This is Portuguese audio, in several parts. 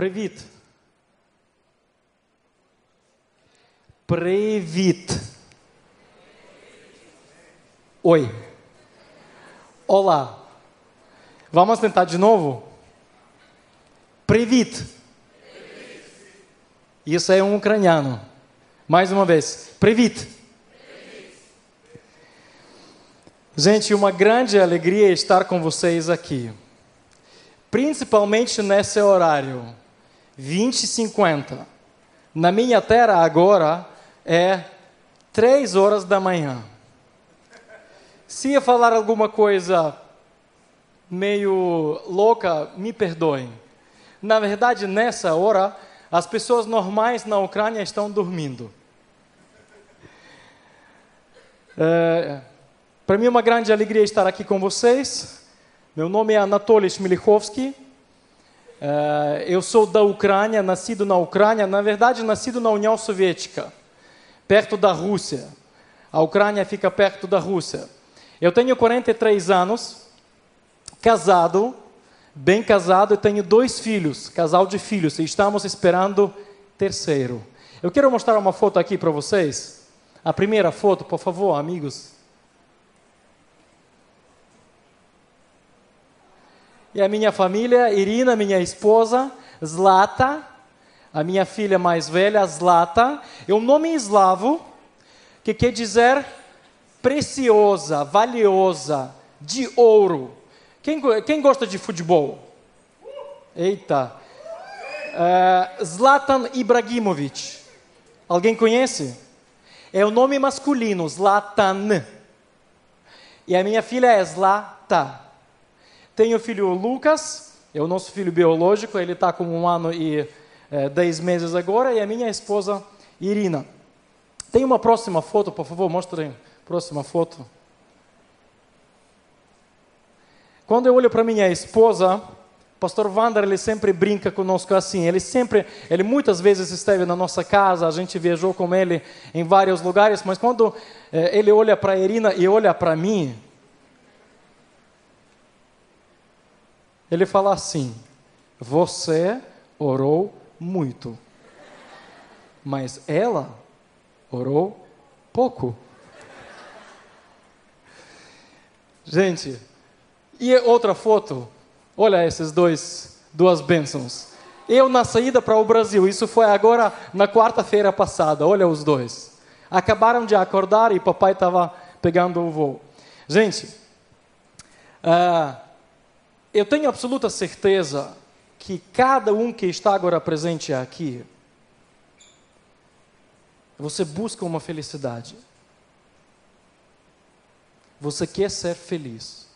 Привіт. Привіт. Oi. Olá. Vamos tentar de novo? Привіт. Isso é um ucraniano. Mais uma vez. Привіт. Gente, uma grande alegria estar com vocês aqui. Principalmente nesse horário, 20 e 50. Na minha terra agora é 3 horas da manhã. Se eu falar alguma coisa meio louca, me perdoem. Na verdade, nessa hora, as pessoas normais na Ucrânia estão dormindo. É, Para mim é uma grande alegria estar aqui com vocês. Meu nome é Anatoly Shmilichovsky. É, eu sou da Ucrânia, nascido na Ucrânia, na verdade, nascido na União Soviética, perto da Rússia. A Ucrânia fica perto da Rússia. Eu tenho 43 anos, casado, bem casado, e tenho dois filhos, casal de filhos, e estamos esperando terceiro. Eu quero mostrar uma foto aqui para vocês. A primeira foto, por favor, amigos. E a minha família, Irina, minha esposa, Zlata, a minha filha mais velha, Zlata, é um nome eslavo que quer dizer preciosa, valiosa, de ouro. Quem, quem gosta de futebol? Eita. Uh, Zlatan Ibrahimovic. Alguém conhece? É o nome masculino, Zlatan. E a minha filha é Zlata. Tenho o filho Lucas, é o nosso filho biológico, ele está com um ano e é, dez meses agora, e a minha esposa Irina. Tem uma próxima foto, por favor, mostrem. Próxima foto. Quando eu olho para minha esposa, pastor Wander, ele sempre brinca conosco assim. Ele sempre, ele muitas vezes esteve na nossa casa, a gente viajou com ele em vários lugares, mas quando eh, ele olha para Irina e olha para mim, ele fala assim: Você orou muito, mas ela orou pouco. Gente, e outra foto, olha esses dois, duas bênçãos. Eu na saída para o Brasil, isso foi agora na quarta-feira passada, olha os dois. Acabaram de acordar e papai estava pegando o voo. Gente, uh, eu tenho absoluta certeza que cada um que está agora presente aqui, você busca uma felicidade. Você quer ser feliz.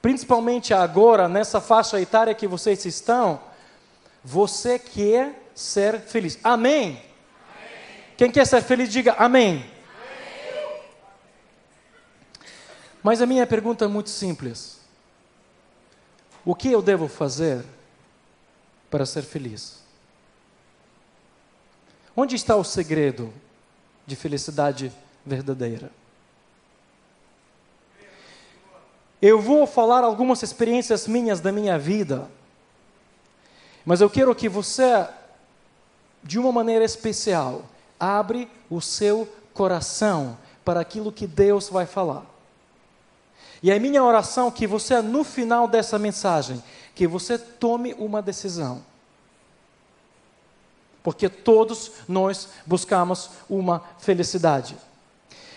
Principalmente agora, nessa faixa etária que vocês estão, você quer ser feliz. Amém? amém. Quem quer ser feliz, diga amém. amém. Mas a minha pergunta é muito simples. O que eu devo fazer para ser feliz? Onde está o segredo de felicidade verdadeira? Eu vou falar algumas experiências minhas da minha vida, mas eu quero que você, de uma maneira especial, abre o seu coração para aquilo que Deus vai falar. E a minha oração é que você, no final dessa mensagem, que você tome uma decisão. Porque todos nós buscamos uma felicidade.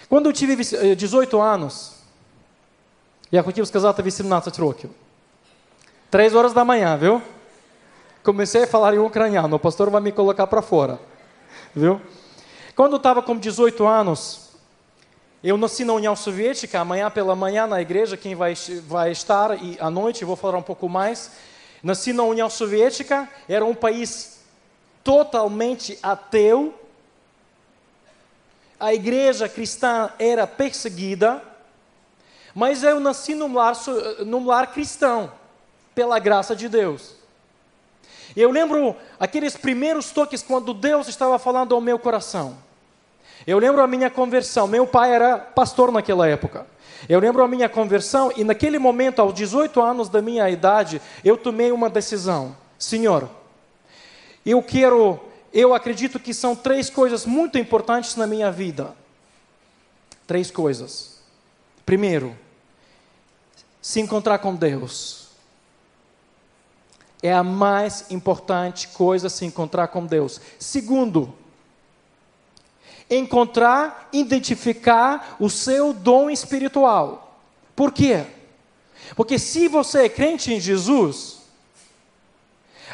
Quando eu tive 18 anos, Я хотів сказати 18 років. Três horas da manhã, viu? Comecei a falar em ucraniano, o pastor vai me colocar para fora, viu? Quando eu estava com 18 anos, eu nasci na União Soviética, amanhã pela manhã na igreja, quem vai, vai estar, e à noite vou falar um pouco mais. Nasci na União Soviética, era um país totalmente ateu. A igreja cristã era perseguida. Mas eu nasci num lar, num lar cristão, pela graça de Deus. Eu lembro aqueles primeiros toques quando Deus estava falando ao meu coração. Eu lembro a minha conversão. Meu pai era pastor naquela época. Eu lembro a minha conversão e naquele momento, aos 18 anos da minha idade, eu tomei uma decisão. Senhor, eu quero, eu acredito que são três coisas muito importantes na minha vida. Três coisas. Primeiro, se encontrar com Deus. É a mais importante coisa se encontrar com Deus. Segundo, encontrar, identificar o seu dom espiritual. Por quê? Porque se você é crente em Jesus,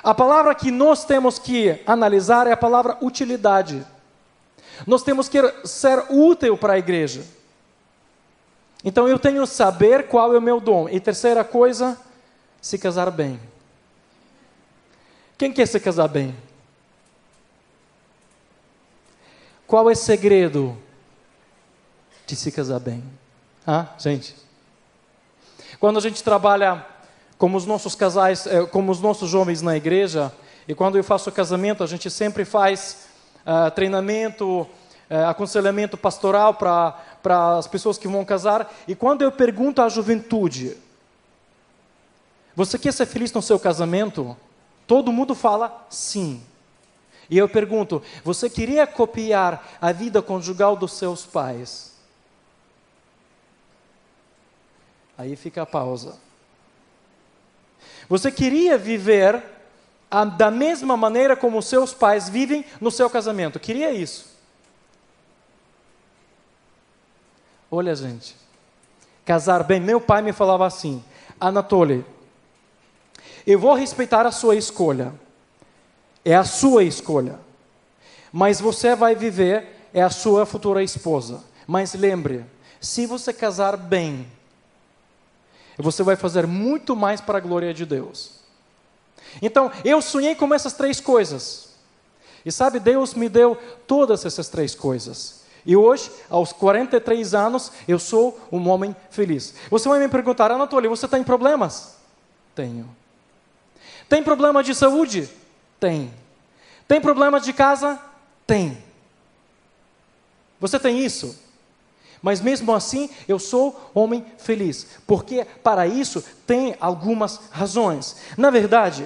a palavra que nós temos que analisar é a palavra utilidade. Nós temos que ser útil para a igreja. Então eu tenho que saber qual é o meu dom. E terceira coisa, se casar bem. Quem quer se casar bem? Qual é o segredo de se casar bem? Ah, gente. Quando a gente trabalha como os nossos casais, eh, como os nossos jovens na igreja, e quando eu faço casamento, a gente sempre faz uh, treinamento, uh, aconselhamento pastoral para as pessoas que vão casar. E quando eu pergunto à juventude, você quer ser feliz no seu casamento? Todo mundo fala sim. E eu pergunto: você queria copiar a vida conjugal dos seus pais? Aí fica a pausa. Você queria viver a, da mesma maneira como seus pais vivem no seu casamento? Queria isso? Olha, gente, casar bem. Meu pai me falava assim: Anatoly, eu vou respeitar a sua escolha. É a sua escolha. Mas você vai viver, é a sua futura esposa. Mas lembre, se você casar bem, você vai fazer muito mais para a glória de Deus. Então, eu sonhei com essas três coisas. E sabe, Deus me deu todas essas três coisas. E hoje, aos 43 anos, eu sou um homem feliz. Você vai me perguntar, Anatoly, você tem problemas? Tenho. Tem problema de saúde? Tem. Tem problema de casa? Tem. Você tem isso? Mas mesmo assim, eu sou homem feliz, porque para isso tem algumas razões. Na verdade,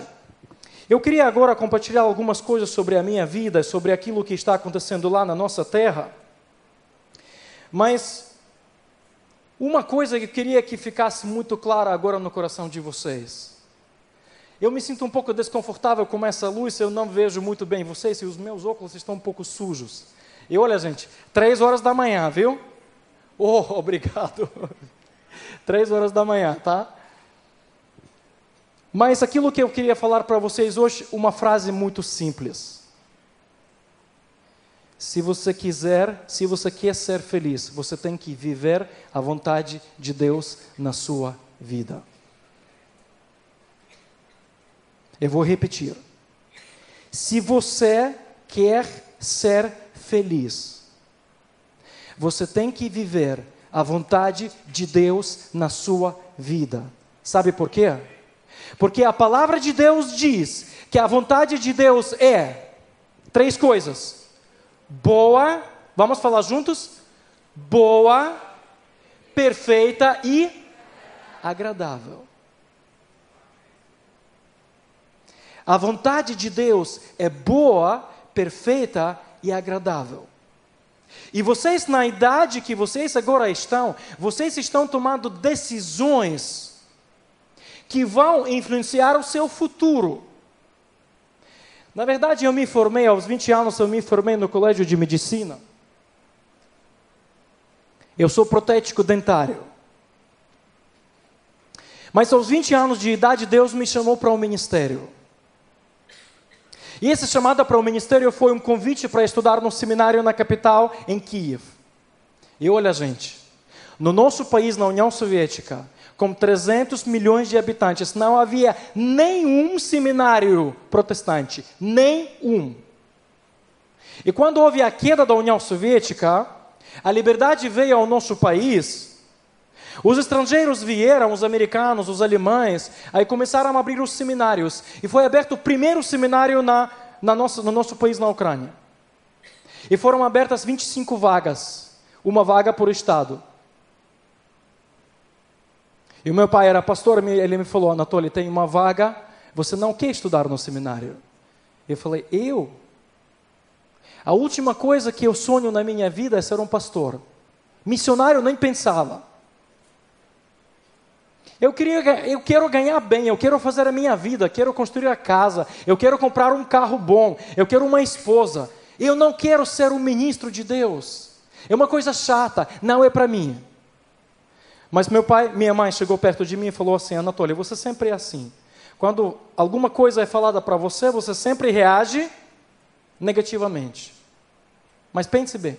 eu queria agora compartilhar algumas coisas sobre a minha vida, sobre aquilo que está acontecendo lá na nossa terra. Mas uma coisa que eu queria que ficasse muito clara agora no coração de vocês. Eu me sinto um pouco desconfortável com essa luz, eu não vejo muito bem vocês e os meus óculos estão um pouco sujos. E olha, gente, três horas da manhã, viu? Oh, obrigado. Três horas da manhã, tá? Mas aquilo que eu queria falar para vocês hoje, uma frase muito simples. Se você quiser, se você quer ser feliz, você tem que viver a vontade de Deus na sua vida. Eu vou repetir. Se você quer ser feliz, você tem que viver a vontade de Deus na sua vida. Sabe por quê? Porque a palavra de Deus diz que a vontade de Deus é três coisas: boa, vamos falar juntos? Boa, perfeita e agradável. A vontade de Deus é boa, perfeita e agradável. E vocês, na idade que vocês agora estão, vocês estão tomando decisões que vão influenciar o seu futuro. Na verdade, eu me formei, aos 20 anos, eu me formei no colégio de medicina. Eu sou protético dentário. Mas aos 20 anos de idade, Deus me chamou para o um ministério. E essa chamada para o ministério foi um convite para estudar no seminário na capital, em Kiev. E olha, gente, no nosso país, na União Soviética, com 300 milhões de habitantes, não havia nenhum seminário protestante, nenhum. E quando houve a queda da União Soviética, a liberdade veio ao nosso país. Os estrangeiros vieram, os americanos, os alemães, aí começaram a abrir os seminários. E foi aberto o primeiro seminário na, na nossa, no nosso país, na Ucrânia. E foram abertas 25 vagas, uma vaga por estado. E o meu pai era pastor, ele me falou: Anatoly, tem uma vaga, você não quer estudar no seminário? Eu falei: Eu? A última coisa que eu sonho na minha vida é ser um pastor. Missionário nem pensava. Eu, queria, eu quero ganhar bem, eu quero fazer a minha vida, quero construir a casa, eu quero comprar um carro bom, eu quero uma esposa. Eu não quero ser um ministro de Deus. É uma coisa chata, não é para mim. Mas meu pai, minha mãe chegou perto de mim e falou assim: Anatoly, você sempre é assim. Quando alguma coisa é falada para você, você sempre reage negativamente. Mas pense bem.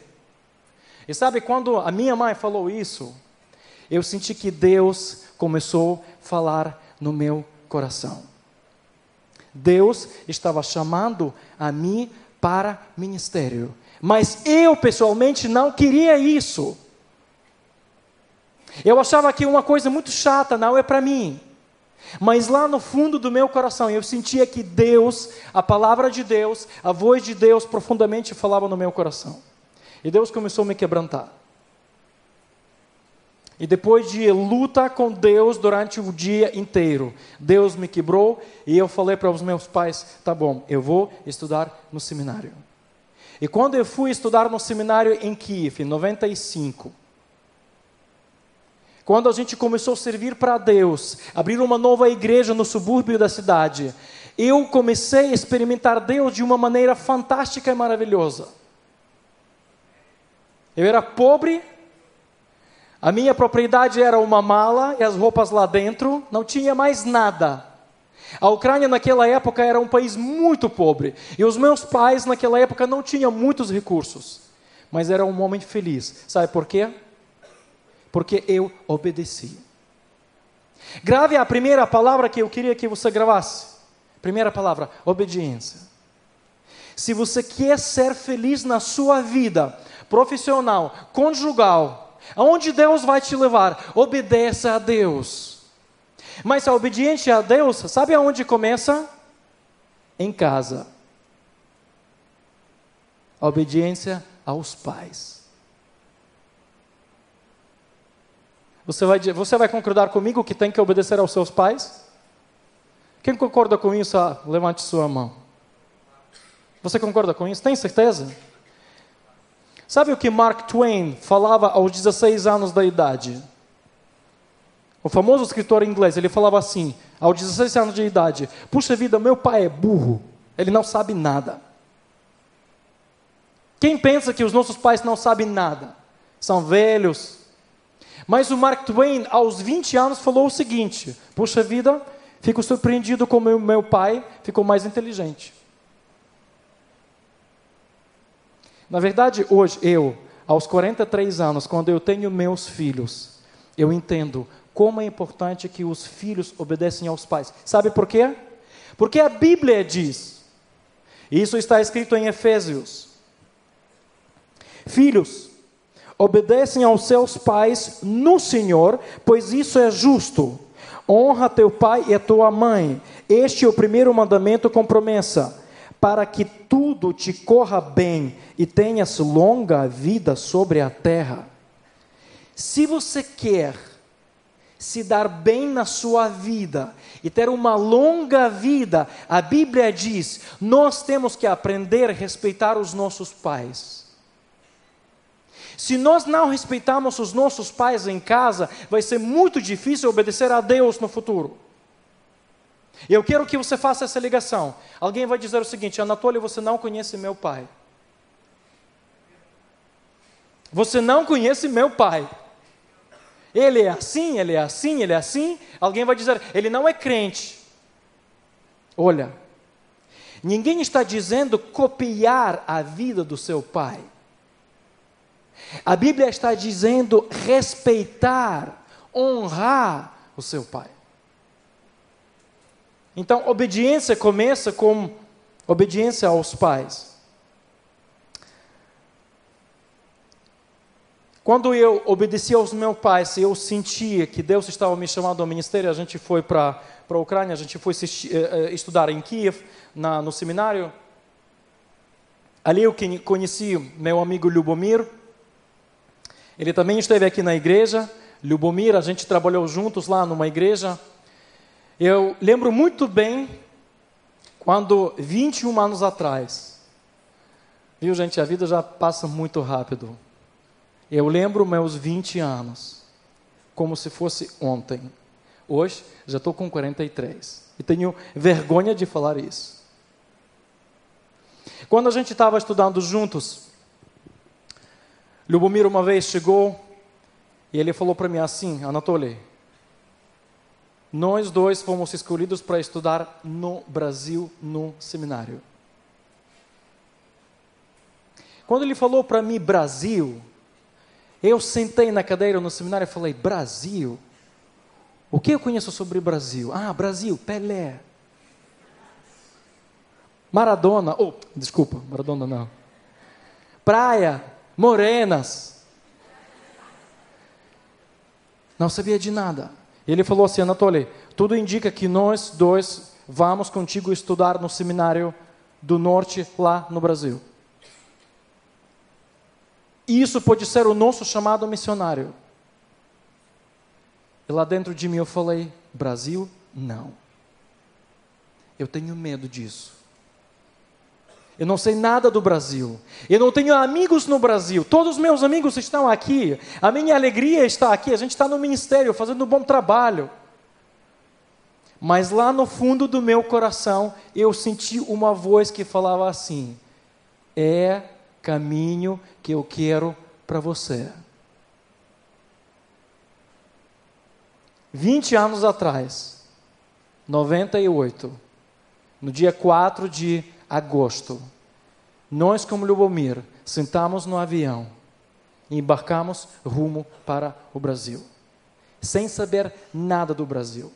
E sabe, quando a minha mãe falou isso, eu senti que Deus começou a falar no meu coração. Deus estava chamando a mim para ministério. Mas eu pessoalmente não queria isso. Eu achava que uma coisa muito chata não é para mim. Mas lá no fundo do meu coração eu sentia que Deus, a palavra de Deus, a voz de Deus profundamente falava no meu coração. E Deus começou a me quebrantar. E depois de luta com Deus durante o dia inteiro, Deus me quebrou e eu falei para os meus pais: tá bom, eu vou estudar no seminário. E quando eu fui estudar no seminário em Kiev, em 95, quando a gente começou a servir para Deus, abrir uma nova igreja no subúrbio da cidade, eu comecei a experimentar Deus de uma maneira fantástica e maravilhosa. Eu era pobre, a minha propriedade era uma mala e as roupas lá dentro, não tinha mais nada. A Ucrânia naquela época era um país muito pobre e os meus pais naquela época não tinham muitos recursos, mas era um homem feliz. Sabe por quê? Porque eu obedeci. Grave a primeira palavra que eu queria que você gravasse. Primeira palavra, obediência. Se você quer ser feliz na sua vida profissional, conjugal, Aonde Deus vai te levar? Obedeça a Deus. Mas a obediência a Deus, sabe aonde começa? Em casa. A obediência aos pais. Você vai, você vai concordar comigo que tem que obedecer aos seus pais? Quem concorda com isso, ah, levante sua mão. Você concorda com isso? Tem certeza? Sabe o que Mark Twain falava aos 16 anos da idade? O famoso escritor inglês, ele falava assim, aos 16 anos de idade: Puxa vida, meu pai é burro, ele não sabe nada. Quem pensa que os nossos pais não sabem nada? São velhos. Mas o Mark Twain, aos 20 anos, falou o seguinte: Puxa vida, fico surpreendido como meu, pai ficou mais inteligente. Na verdade, hoje, eu, aos 43 anos, quando eu tenho meus filhos, eu entendo como é importante que os filhos obedecem aos pais. Sabe por quê? Porque a Bíblia diz, isso está escrito em Efésios: Filhos, obedecem aos seus pais no Senhor, pois isso é justo. Honra teu pai e a tua mãe. Este é o primeiro mandamento com promessa para que tudo te corra bem e tenhas longa vida sobre a terra. Se você quer se dar bem na sua vida e ter uma longa vida, a Bíblia diz: nós temos que aprender a respeitar os nossos pais. Se nós não respeitarmos os nossos pais em casa, vai ser muito difícil obedecer a Deus no futuro. Eu quero que você faça essa ligação. Alguém vai dizer o seguinte: Anatólio, você não conhece meu pai. Você não conhece meu pai. Ele é assim, ele é assim, ele é assim. Alguém vai dizer, ele não é crente. Olha, ninguém está dizendo copiar a vida do seu pai. A Bíblia está dizendo respeitar, honrar o seu pai. Então, obediência começa com obediência aos pais. Quando eu obedeci aos meus pais, eu sentia que Deus estava me chamando ao ministério, a gente foi para a Ucrânia, a gente foi eh, eh, estudar em Kiev, na, no seminário. Ali eu conheci meu amigo Lubomir. Ele também esteve aqui na igreja. Lubomir, a gente trabalhou juntos lá numa igreja. Eu lembro muito bem Quando 21 anos atrás, viu gente, a vida já passa muito rápido. Eu lembro meus 20 anos, como se fosse ontem. Hoje já estou com 43 e tenho vergonha de falar isso. Quando a gente estava estudando juntos, Lubomir uma vez chegou e ele falou para mim assim: Anatoly, nós dois fomos escolhidos para estudar no Brasil, no seminário. Quando ele falou para mim Brasil, eu sentei na cadeira no seminário e falei: Brasil? O que eu conheço sobre Brasil? Ah, Brasil, Pelé. Maradona, oh, desculpa, Maradona não. Praia, morenas. Não sabia de nada. Ele falou assim, Anatoly, tudo indica que nós dois vamos contigo estudar no seminário do norte lá no Brasil. Isso pode ser o nosso chamado missionário. E lá dentro de mim eu falei: Brasil, não. Eu tenho medo disso. Eu não sei nada do Brasil. Eu não tenho amigos no Brasil. Todos os meus amigos estão aqui. A minha alegria está aqui. A gente está no ministério fazendo um bom trabalho. Mas lá no fundo do meu coração, eu senti uma voz que falava assim: é caminho que eu quero para você. 20 anos atrás, 98, no dia 4 de agosto, nós, como Lubomir, sentamos no avião e embarcamos rumo para o Brasil, sem saber nada do Brasil.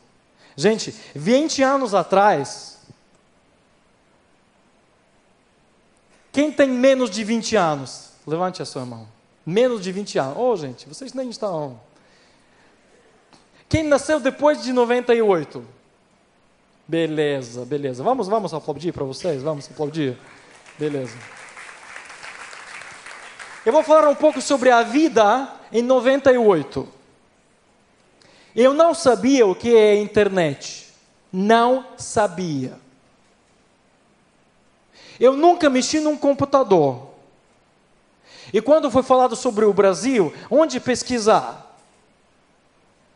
Gente, 20 anos atrás, quem tem menos de 20 anos? Levante a sua mão. Menos de 20 anos. Oh, gente, vocês nem estão. Quem nasceu depois de 98? Beleza, beleza. Vamos, vamos aplaudir para vocês? Vamos aplaudir? Beleza. Eu vou falar um pouco sobre a vida em 98. Eu não sabia o que é internet. Não sabia. Eu nunca mexi num computador. E quando foi falado sobre o Brasil, onde pesquisar?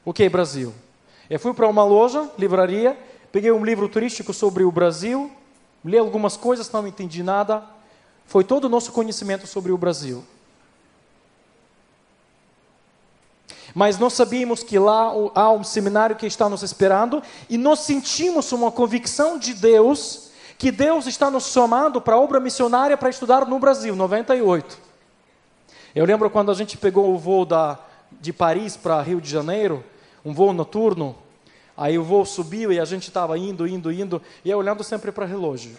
O que é Brasil? Eu fui para uma loja, livraria, Peguei um livro turístico sobre o Brasil, li algumas coisas, não entendi nada. Foi todo o nosso conhecimento sobre o Brasil. Mas nós sabíamos que lá há um seminário que está nos esperando e nós sentimos uma convicção de Deus que Deus está nos chamando para a obra missionária para estudar no Brasil, 98. Eu lembro quando a gente pegou o voo da, de Paris para Rio de Janeiro, um voo noturno, Aí o voo subiu e a gente estava indo, indo, indo, e eu olhando sempre para o relógio.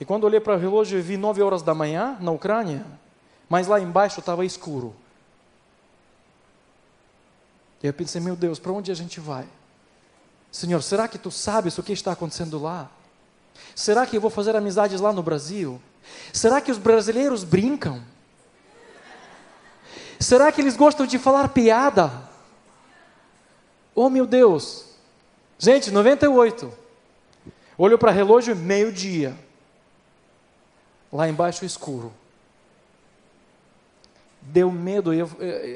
E quando olhei para o relógio, vi nove horas da manhã na Ucrânia, mas lá embaixo estava escuro. E eu pensei, meu Deus, para onde a gente vai? Senhor, será que tu sabes o que está acontecendo lá? Será que eu vou fazer amizades lá no Brasil? Será que os brasileiros brincam? Será que eles gostam de falar piada? Oh meu Deus! Gente, 98. Olho para relógio, meio-dia. Lá embaixo escuro. Deu medo. Eu,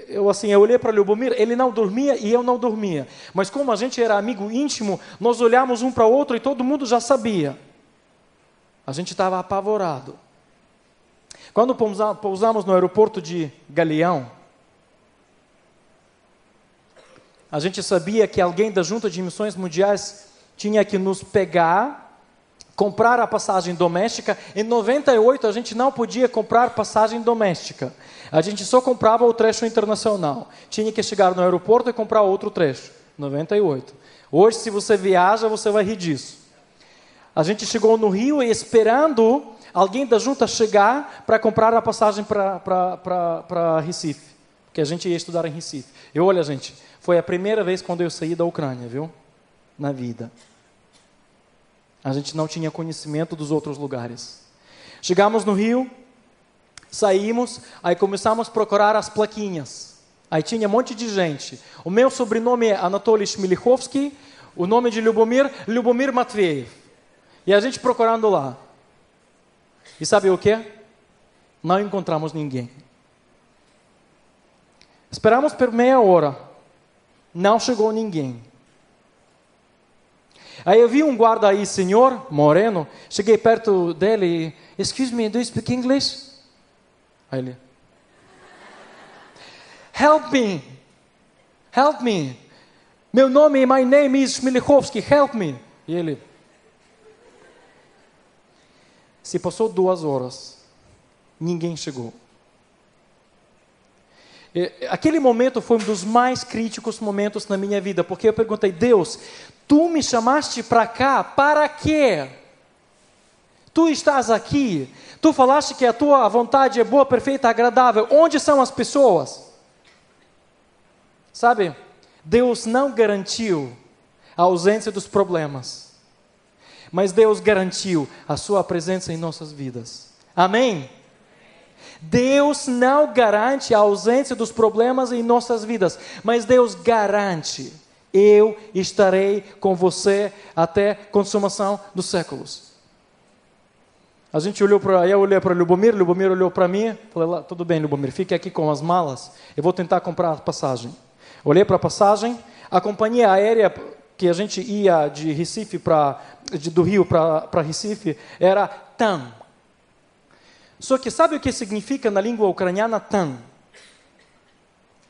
eu assim, eu olhei para Lubomir, ele não dormia e eu não dormia. Mas como a gente era amigo íntimo, nós olhamos um para o outro e todo mundo já sabia. A gente estava apavorado. Quando pousamos no aeroporto de Galeão, A gente sabia que alguém da Junta de Missões Mundiais tinha que nos pegar, comprar a passagem doméstica. Em 98 a gente não podia comprar passagem doméstica. A gente só comprava o trecho internacional. Tinha que chegar no aeroporto e comprar outro trecho. 98. Hoje, se você viaja, você vai rir disso. A gente chegou no Rio e esperando alguém da junta chegar para comprar a passagem para Recife. Porque a gente ia estudar em Recife. E olha, gente, foi a primeira vez quando eu saí da Ucrânia, viu? Na vida. A gente não tinha conhecimento dos outros lugares. Chegamos no Rio, saímos, aí começamos a procurar as plaquinhas. Aí tinha um monte de gente. O meu sobrenome é Anatoly Shmilichovsky, o nome de Lubomir, Lubomir Matveev. E a gente procurando lá. E sabe o que? Não encontramos ninguém. Esperamos por meia hora. Não chegou ninguém. Aí eu vi um guarda aí, senhor, moreno. Cheguei perto dele e, excuse me, do you speak English? Aí ele, help me, help me. Meu nome, my name is Smilikowski, help me. E ele, se passou duas horas, ninguém chegou. Aquele momento foi um dos mais críticos momentos na minha vida, porque eu perguntei, Deus, tu me chamaste para cá, para quê? Tu estás aqui, tu falaste que a tua vontade é boa, perfeita, agradável. Onde são as pessoas? Sabe, Deus não garantiu a ausência dos problemas, mas Deus garantiu a sua presença em nossas vidas. Amém? Deus não garante a ausência dos problemas em nossas vidas, mas Deus garante: eu estarei com você até consumação dos séculos. A gente olhou para, eu olhei para Lubomir, Lubomir olhou para mim, falei, tudo bem, Lubomir, fique aqui com as malas, eu vou tentar comprar a passagem. Olhei para a passagem, a companhia aérea que a gente ia de Recife para, do Rio para Recife era TAM, só que sabe o que significa na língua ucraniana tam?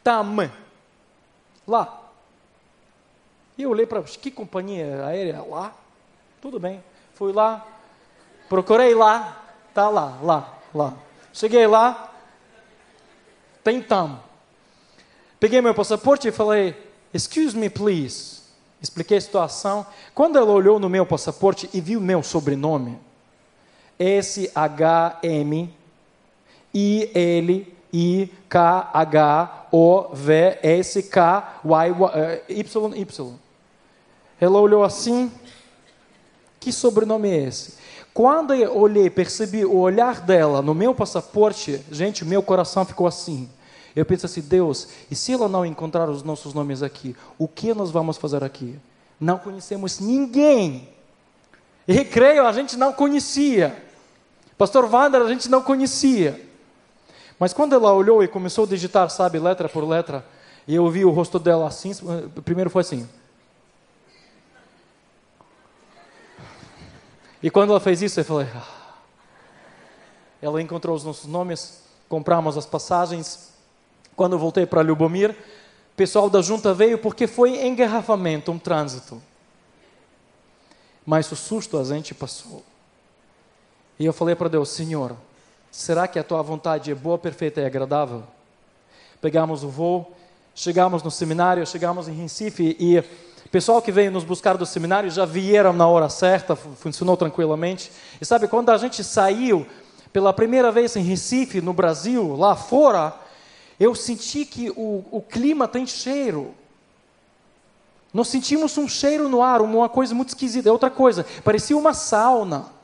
Tam. Lá. E eu olhei para que companhia aérea? Lá. Tudo bem. Fui lá. Procurei lá. Tá lá, lá, lá. Cheguei lá. Tem tam. Peguei meu passaporte e falei, excuse me please. Expliquei a situação. Quando ela olhou no meu passaporte e viu meu sobrenome, S-H-M-I-K-H-O-V-S-K-Y-Y. Ela olhou assim, que sobrenome é esse? Quando eu olhei, percebi o olhar dela no meu passaporte, gente, meu coração ficou assim. Eu pensei assim, Deus, e se ela não encontrar os nossos nomes aqui, o que nós vamos fazer aqui? Não conhecemos ninguém. Recreio a gente não conhecia. Pastor Wander a gente não conhecia. Mas quando ela olhou e começou a digitar, sabe, letra por letra, e eu vi o rosto dela assim, primeiro foi assim. E quando ela fez isso, eu falei. Ah. Ela encontrou os nossos nomes, compramos as passagens. Quando eu voltei para Lubomir, o pessoal da junta veio porque foi engarrafamento, um trânsito. Mas o susto a gente passou. E eu falei para Deus: Senhor, será que a tua vontade é boa, perfeita e agradável? Pegamos o voo, chegamos no seminário, chegamos em Recife e o pessoal que veio nos buscar do seminário já vieram na hora certa, funcionou tranquilamente. E sabe, quando a gente saiu pela primeira vez em Recife, no Brasil, lá fora, eu senti que o, o clima tem cheiro. Nós sentimos um cheiro no ar, uma coisa muito esquisita. É outra coisa, parecia uma sauna.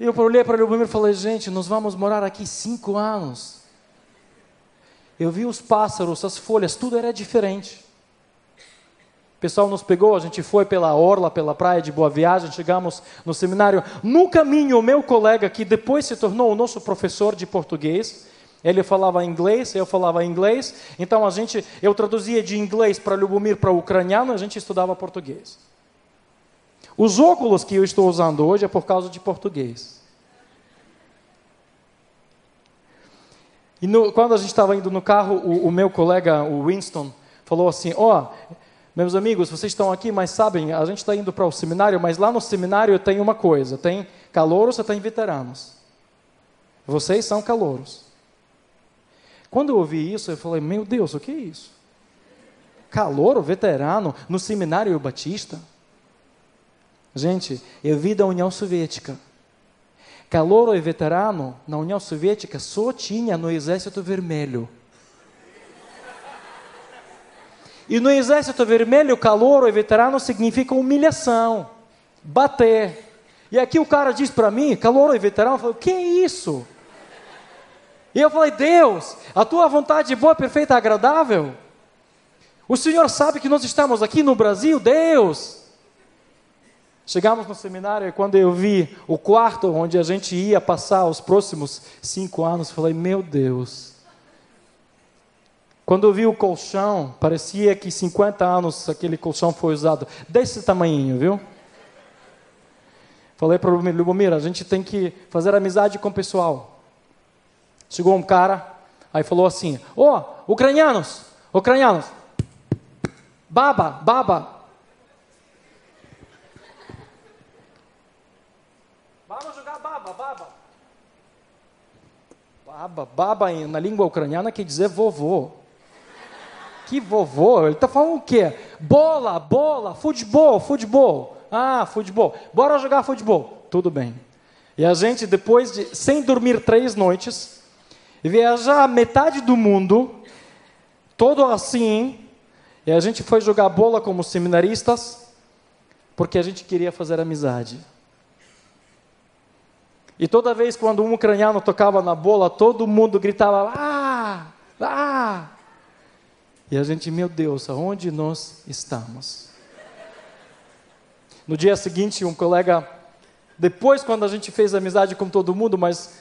Eu olhei para o e falei, gente, nós vamos morar aqui cinco anos. Eu vi os pássaros, as folhas, tudo era diferente. O pessoal nos pegou, a gente foi pela orla, pela praia de Boa Viagem, chegamos no seminário. No caminho, o meu colega, que depois se tornou o nosso professor de português, ele falava inglês, eu falava inglês, então a gente, eu traduzia de inglês para Lubomir para ucraniano, a gente estudava português. Os óculos que eu estou usando hoje é por causa de português. E no, quando a gente estava indo no carro, o, o, meu colega, o Winston, falou assim: Ó, oh, meus amigos, vocês estão aqui, mas sabem, a gente está indo para o seminário, mas lá no seminário tem uma coisa: tem calouros e tem veteranos. Vocês são calouros. Quando eu ouvi isso, eu falei: Meu Deus, o que é isso? Calouro, veterano, no seminário batista? Gente, eu vi da União Soviética. Calouro e veterano na União Soviética só tinha no Exército Vermelho. E no Exército Vermelho, calouro e veterano significa humilhação, bater. E aqui o cara diz para mim, calouro e veterano, falo, que é isso? E eu falei, Deus, a tua vontade é boa, perfeita, agradável. O Senhor sabe que nós estamos aqui no Brasil, Deus. Chegamos no seminário e quando eu vi o quarto onde a gente ia passar os próximos cinco anos, falei: Meu Deus. Quando eu vi o colchão, parecia que 50 anos aquele colchão foi usado, desse tamanho, viu? Falei para o Lubomir, a gente tem que fazer amizade com o pessoal. Chegou um cara, aí falou assim: Ô, oh, ucranianos, ucranianos, baba, baba, Vamos jogar baba, baba. Baba, baba na língua ucraniana quer dizer vovô. Que vovô? Ele está falando o quê? Bola, bola, futebol, futebol. Ah, futebol. Bora jogar futebol. Tudo bem. E a gente, depois de, sem dormir três noites, viajar metade do mundo, todo assim, e a gente foi jogar bola como seminaristas, porque a gente queria fazer amizade. E toda vez quando um ucraniano tocava na bola, todo mundo gritava: Ah! Ah! E a gente, meu Deus, aonde nós estamos? No dia seguinte, um colega, depois quando a gente fez amizade com todo mundo, mas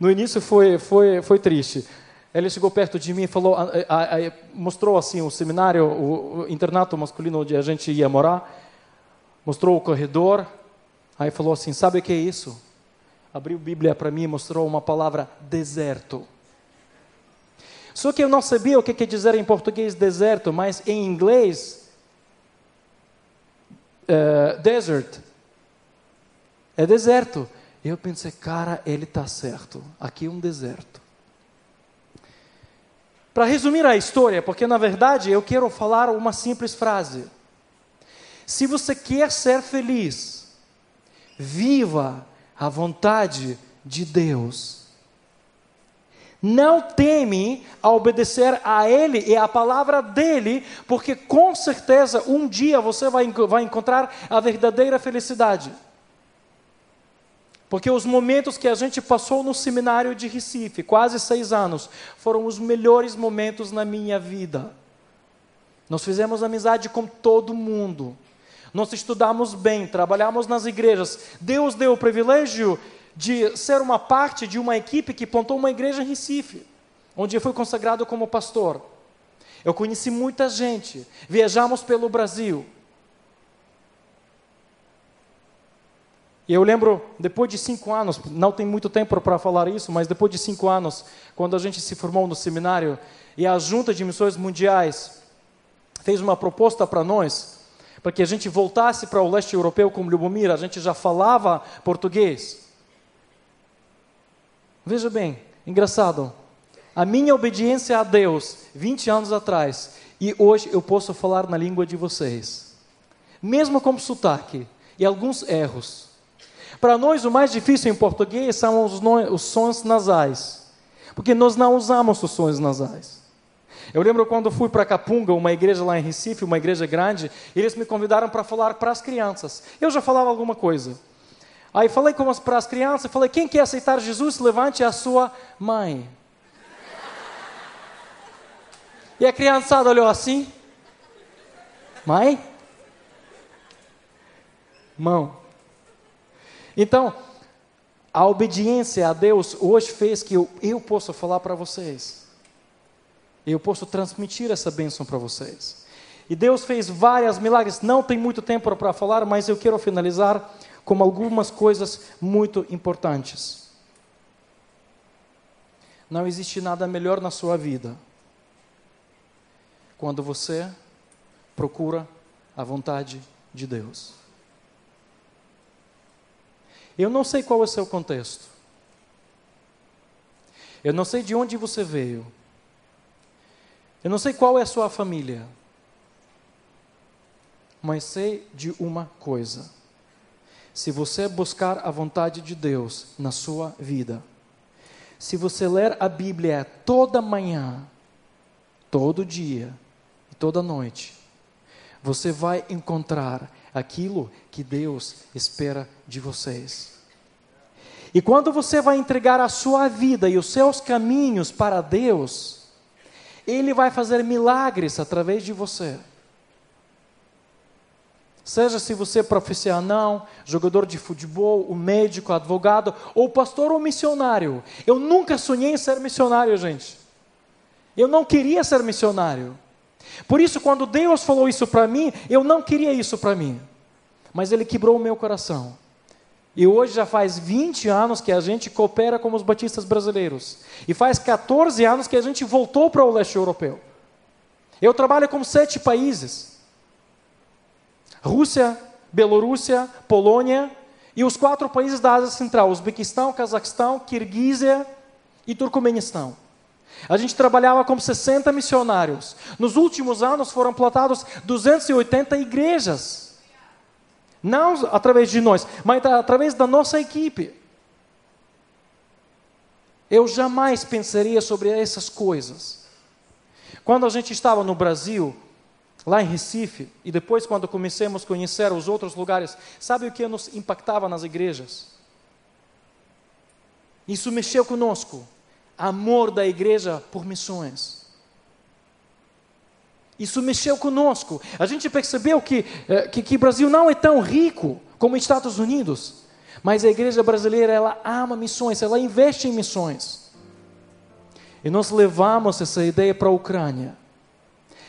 no início foi, foi, foi triste. Ele chegou perto de mim e falou, a, a, a, mostrou assim o seminário, o, o internato masculino onde a gente ia morar, mostrou o corredor, aí falou assim, sabe o que é isso? Abriu a Bíblia para mim e mostrou uma palavra deserto. Só que eu não sabia o que quer dizer em português deserto, mas em inglês, uh, desert, é deserto. Eu pensei, cara, ele está certo. Aqui é um deserto. Para resumir a história, porque na verdade eu quero falar uma simples frase. Se você quer ser feliz, viva a vontade de Deus. Não teme a obedecer a Ele e a palavra dele, porque com certeza um dia você vai, vai encontrar a verdadeira felicidade. Porque os momentos que a gente passou no seminário de Recife, quase seis anos, foram os melhores momentos na minha vida. Nós fizemos amizade com todo mundo nós estudamos bem, trabalhamos nas igrejas. Deus deu o privilégio de ser uma parte de uma equipe que plantou uma igreja em Recife, onde eu fui consagrado como pastor. Eu conheci muita gente, viajamos pelo Brasil. E eu lembro, depois de cinco anos, não tem muito tempo para falar isso, mas depois de cinco anos, quando a gente se formou no seminário, e a Junta de Missões Mundiais fez uma proposta para nós, para que a gente voltasse para o leste europeu como Lubomir, a gente já falava português. Veja bem, engraçado. A minha obediência a Deus 20 anos atrás e hoje eu posso falar na língua de vocês. Mesmo com sotaque e alguns erros. Para nós o mais difícil em português são os, os sons nasais. Porque nós não usamos os sons nasais. Eu lembro quando fui para Capunga, uma igreja lá em Recife, uma igreja grande, eles me convidaram para falar para as crianças. Eu já falava alguma coisa. Aí falei para as crianças, falei, quem quer aceitar Jesus, levante a sua mãe. E a criançada olhou assim, mãe? Mão. Então, a obediência a Deus hoje fez que eu, eu possa falar para vocês. E eu posso transmitir essa bênção para vocês. E Deus fez vários milagres. Não tem muito tempo para falar, mas eu quero finalizar com algumas coisas muito importantes. Não existe nada melhor na sua vida quando você procura a vontade de Deus. Eu não sei qual é o seu contexto. Eu não sei de onde você veio. Eu não sei qual é a sua família, mas sei de uma coisa: se você buscar a vontade de Deus na sua vida, se você ler a Bíblia toda manhã, todo dia e toda noite, você vai encontrar aquilo que Deus espera de vocês. E quando você vai entregar a sua vida e os seus caminhos para Deus, Ele vai fazer milagres através de você. Seja se você é profissional, jogador de futebol, o médico, advogado, ou pastor ou missionário. Eu nunca sonhei em ser missionário, gente. Eu não queria ser missionário. Por isso, quando Deus falou isso para mim, eu não queria isso para mim. Mas Ele quebrou o meu coração. E hoje já faz 20 anos que a gente coopera com os batistas brasileiros. E faz 14 anos que a gente voltou para o leste europeu. Eu trabalho com sete países. Rússia, Bielorrússia, Polônia e os quatro países da Ásia Central: Uzbequistão, Cazaquistão, Kirguísia e Turcomenistão. A gente trabalhava com 60 missionários. Nos últimos anos foram plantados 280 igrejas. Não através de nós, mas através da nossa equipe. Eu jamais pensaria sobre essas coisas. Quando a gente estava no Brasil, lá em Recife, e depois, quando comecemos a conhecer os outros lugares, sabe o que nos impactava nas igrejas? Isso mexeu conosco. Amor da igreja por missões. Isso mexeu conosco. A gente percebeu que, eh, que, que o Brasil não é tão rico como os Estados Unidos, mas a igreja brasileira ela ama missões, ela investe em missões. E nós levamos essa ideia para a Ucrânia.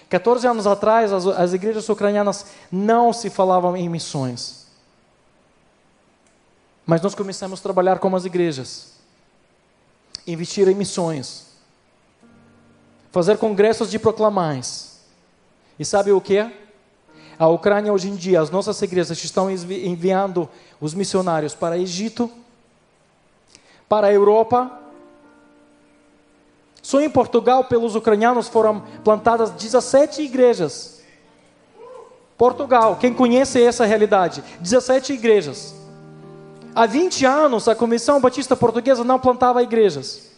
14 anos atrás, as, as igrejas ucranianas não se falavam em missões. Mas nós começamos a trabalhar com as igrejas, investir em missões, fazer congressos de proclamais. E sabe o que? A Ucrânia hoje em dia, as nossas igrejas estão enviando os missionários para Egito, para a Europa, só em Portugal, pelos ucranianos, foram plantadas 17 igrejas. Portugal, quem conhece essa realidade? 17 igrejas. Há 20 anos, a Comissão Batista Portuguesa não plantava igrejas.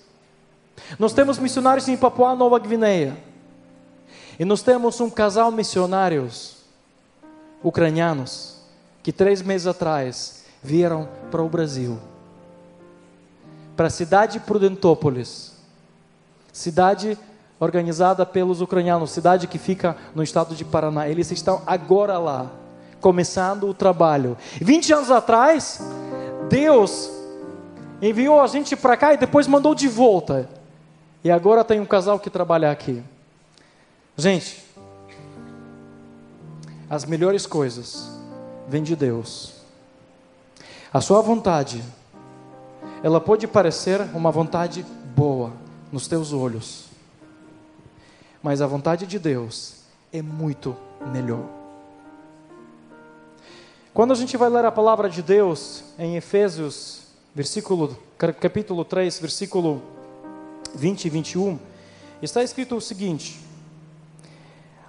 Nós temos missionários em Papua Nova Guiné. E nós temos um casal missionários ucranianos que três meses atrás vieram para o Brasil, para a cidade de Prudentópolis cidade organizada pelos ucranianos, cidade que fica no estado de Paraná. Eles estão agora lá, começando o trabalho. 20 anos atrás, Deus enviou a gente para cá e depois mandou de volta. E agora tem um casal que trabalha aqui. Gente, as melhores coisas vêm de Deus. A sua vontade, ela pode parecer uma vontade boa nos teus olhos. Mas a vontade de Deus é muito melhor. Quando a gente vai ler a palavra de Deus em Efésios, versículo, capítulo 3, versículo 20 e 21, está escrito o seguinte: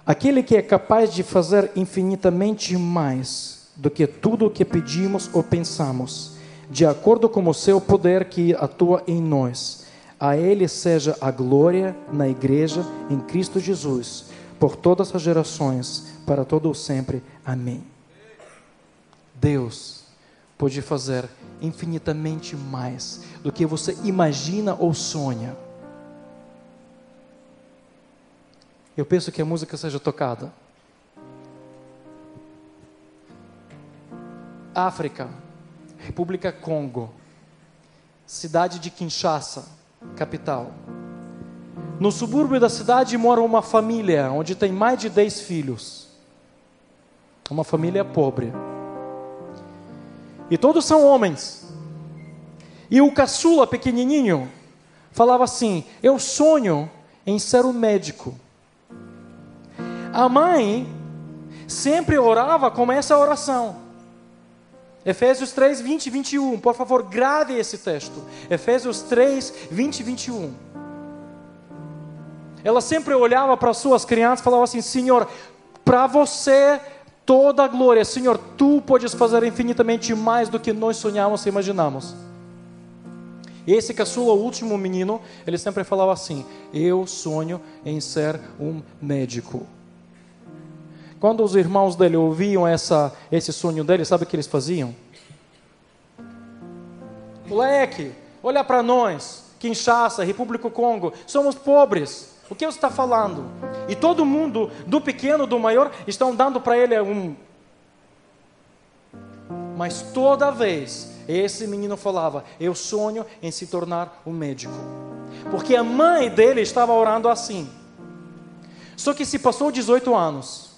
Aquele que é capaz de fazer infinitamente mais do que tudo o que pedimos ou pensamos, de acordo com o seu poder que atua em nós. A Ele seja a glória na igreja em Cristo Jesus, por todas as gerações, para todo o sempre. Amém. Deus pode fazer infinitamente mais do que você imagina ou sonha. Eu penso que a música seja tocada. África, República Congo, cidade de Kinshasa, capital. No subúrbio da cidade mora uma família onde tem mais de 10 filhos. Uma família pobre. E todos são homens. E o caçula pequenininho falava assim: Eu sonho em ser um médico. A mãe sempre orava com essa oração. Efésios 3, 20 e 21. Por favor, grave esse texto. Efésios 3, 20 e 21. Ela sempre olhava para as suas crianças e falava assim: Senhor, para você toda a glória. Senhor, tu podes fazer infinitamente mais do que nós sonhamos e imaginamos. E esse caçula, o último menino, ele sempre falava assim: Eu sonho em ser um médico. Quando os irmãos dele ouviam essa, esse sonho dele, sabe o que eles faziam? Moleque, olha para nós, Kinshasa, República do Congo, somos pobres. O que você está falando? E todo mundo, do pequeno, do maior, estão dando para ele um. Mas toda vez esse menino falava: Eu sonho em se tornar um médico. Porque a mãe dele estava orando assim. Só que se passou 18 anos.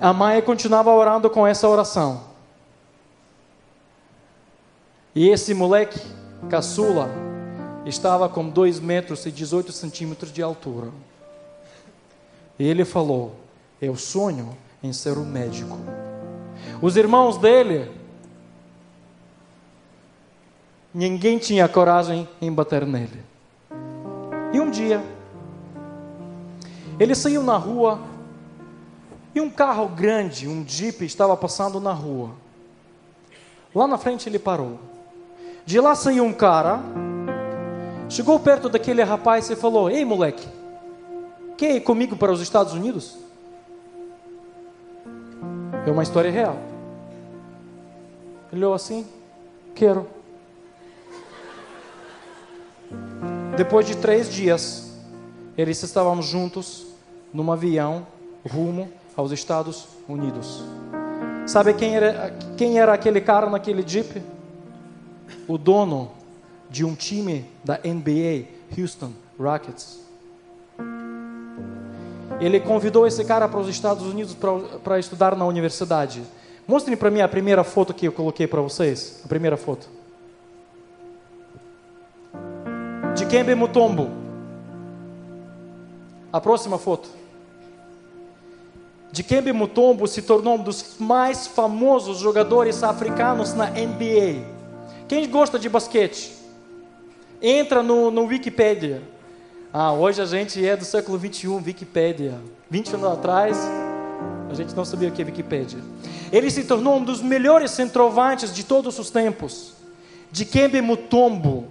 A mãe continuava orando com essa oração. E esse moleque, caçula, estava com 2 metros e 18 centímetros de altura. E ele falou: Eu sonho em ser um médico. Os irmãos dele, ninguém tinha coragem em bater nele. E um dia, ele saiu na rua e um carro grande, um jeep, estava passando na rua. Lá na frente ele parou. De lá saiu um cara, chegou perto daquele rapaz e falou: Ei, moleque, quer ir comigo para os Estados Unidos? É uma história real. Ele olhou assim: Quero. Depois de três dias, eles estavam juntos num avião rumo aos Estados Unidos. Sabe quem era, quem era aquele cara naquele jeep? o dono de um time da NBA, Houston Rockets. Ele convidou esse cara para os Estados Unidos para estudar na universidade. Mostrem para mim a primeira foto que eu coloquei para vocês. A primeira foto. De Kembe Mutombo. A próxima foto. De Kembe Mutombo se tornou um dos mais famosos jogadores africanos na NBA. Quem gosta de basquete? Entra no, no Wikipedia. Ah, hoje a gente é do século 21, Wikipedia. 20 anos atrás, a gente não sabia o que é Wikipedia. Ele se tornou um dos melhores centroavantes de todos os tempos. Dikembe Mutombo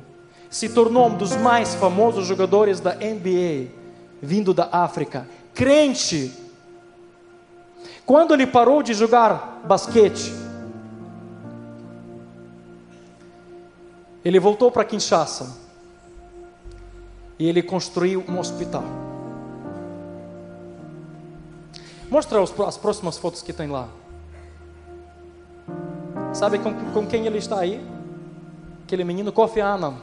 se tornou um dos mais famosos jogadores da NBA, vindo da África. Crente. Quando ele parou de jogar basquete, Ele voltou para Kinshasa e ele construiu um hospital. Mostra as próximas fotos que tem lá. Sabe com, com quem ele está aí? Aquele menino Kofi Annan.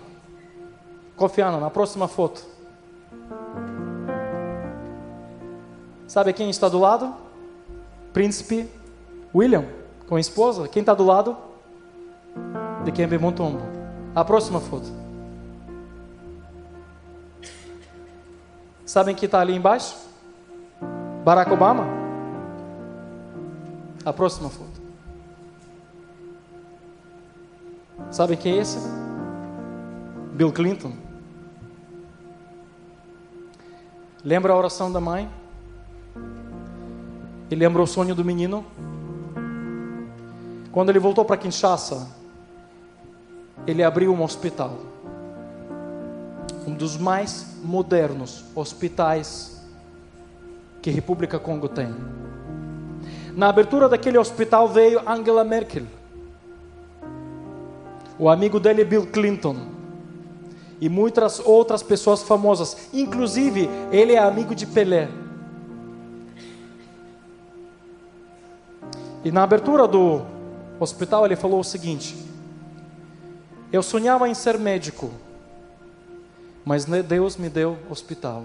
Kofi Annan, na próxima foto. Sabe quem está do lado? Príncipe William, com a esposa. Quem está do lado? De Kembe Montombo. A próxima foto. Sabem que está ali embaixo? Barack Obama. A próxima foto. Sabem quem é esse? Bill Clinton. Lembra a oração da mãe? E lembra o sonho do menino? Quando ele voltou para Kinshasa, ele abriu um hospital. Um dos mais modernos hospitais que a República Congo tem. Na abertura daquele hospital veio Angela Merkel, o amigo dele Bill Clinton e muitas outras pessoas famosas, inclusive ele é amigo de Pelé. E na abertura do hospital ele falou o seguinte: eu sonhava em ser médico, mas Deus me deu hospital.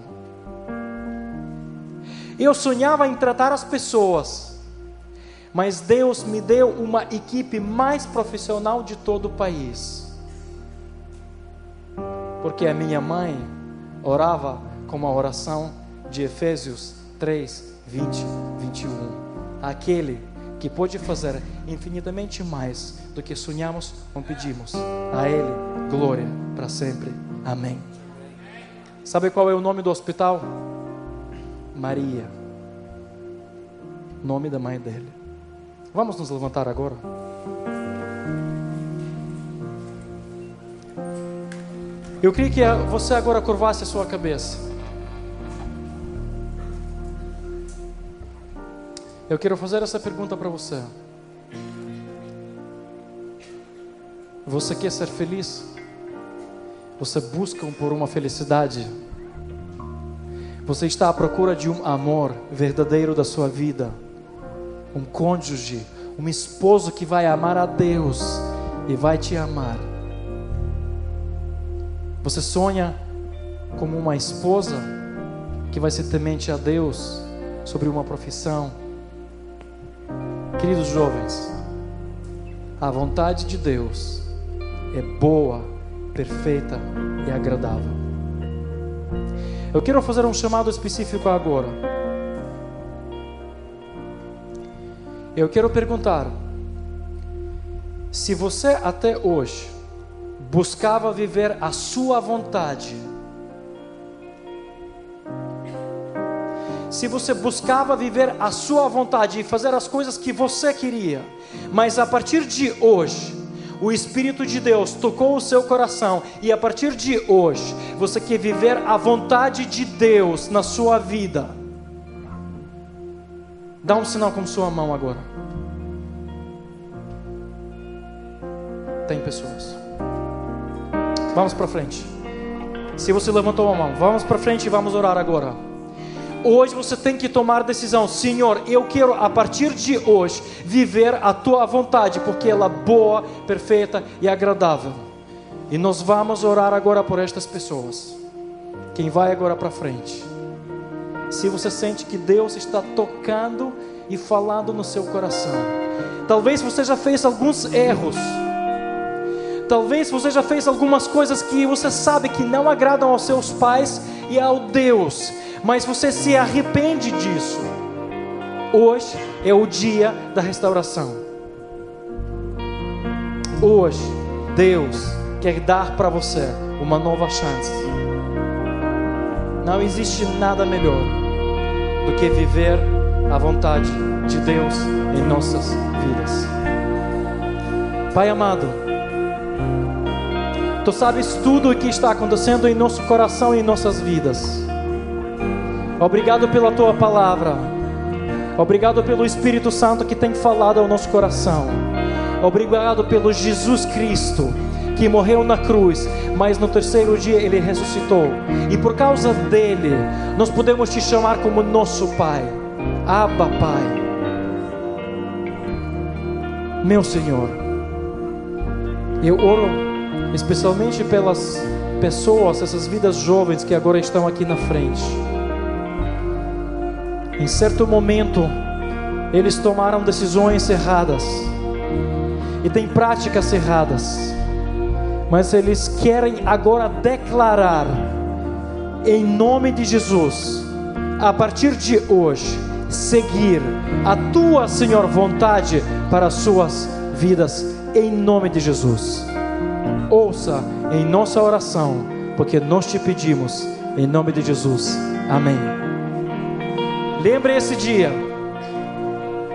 Eu sonhava em tratar as pessoas, mas Deus me deu uma equipe mais profissional de todo o país. Porque a minha mãe orava com a oração de Efésios 3, 20, 21. Aquele que pode fazer infinitamente mais do que sonhamos ou pedimos. A Ele, glória para sempre. Amém. Sabe qual é o nome do hospital? Maria. Nome da mãe dele. Vamos nos levantar agora. Eu queria que você agora curvasse a sua cabeça. Eu quero fazer essa pergunta para você. Você quer ser feliz? Você busca por uma felicidade? Você está à procura de um amor verdadeiro da sua vida? Um cônjuge, um esposo que vai amar a Deus e vai te amar. Você sonha como uma esposa que vai ser temente a Deus sobre uma profissão? Queridos jovens, a vontade de Deus é boa, perfeita e agradável. Eu quero fazer um chamado específico agora. Eu quero perguntar: se você até hoje buscava viver a sua vontade, se você buscava viver a sua vontade e fazer as coisas que você queria, mas a partir de hoje, o Espírito de Deus tocou o seu coração e a partir de hoje você quer viver a vontade de Deus na sua vida. Dá um sinal com sua mão agora. Tem pessoas. Vamos para frente. Se você levantou a mão, vamos para frente e vamos orar agora. Hoje você tem que tomar decisão, Senhor, eu quero a partir de hoje viver a tua vontade, porque ela é boa, perfeita e agradável. E nós vamos orar agora por estas pessoas. Quem vai agora para frente? Se você sente que Deus está tocando e falando no seu coração, talvez você já fez alguns erros. Talvez você já fez algumas coisas que você sabe que não agradam aos seus pais e ao Deus mas você se arrepende disso. Hoje é o dia da restauração. Hoje, Deus quer dar para você uma nova chance. Não existe nada melhor do que viver a vontade de Deus em nossas vidas. Pai amado, Tu sabes tudo o que está acontecendo em nosso coração e em nossas vidas. Obrigado pela tua palavra. Obrigado pelo Espírito Santo que tem falado ao nosso coração. Obrigado pelo Jesus Cristo que morreu na cruz, mas no terceiro dia ele ressuscitou. E por causa dele, nós podemos te chamar como nosso Pai. Abba, Pai. Meu Senhor, eu oro especialmente pelas pessoas, essas vidas jovens que agora estão aqui na frente. Em certo momento, eles tomaram decisões erradas e têm práticas erradas, mas eles querem agora declarar, em nome de Jesus, a partir de hoje, seguir a tua, Senhor, vontade para as suas vidas, em nome de Jesus. Ouça em nossa oração, porque nós te pedimos, em nome de Jesus. Amém. Lembre esse dia.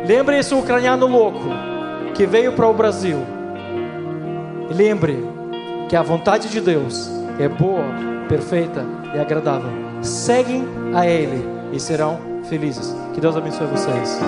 Lembre esse ucraniano louco que veio para o Brasil. Lembre que a vontade de Deus é boa, perfeita e agradável. Seguem a Ele e serão felizes. Que Deus abençoe vocês.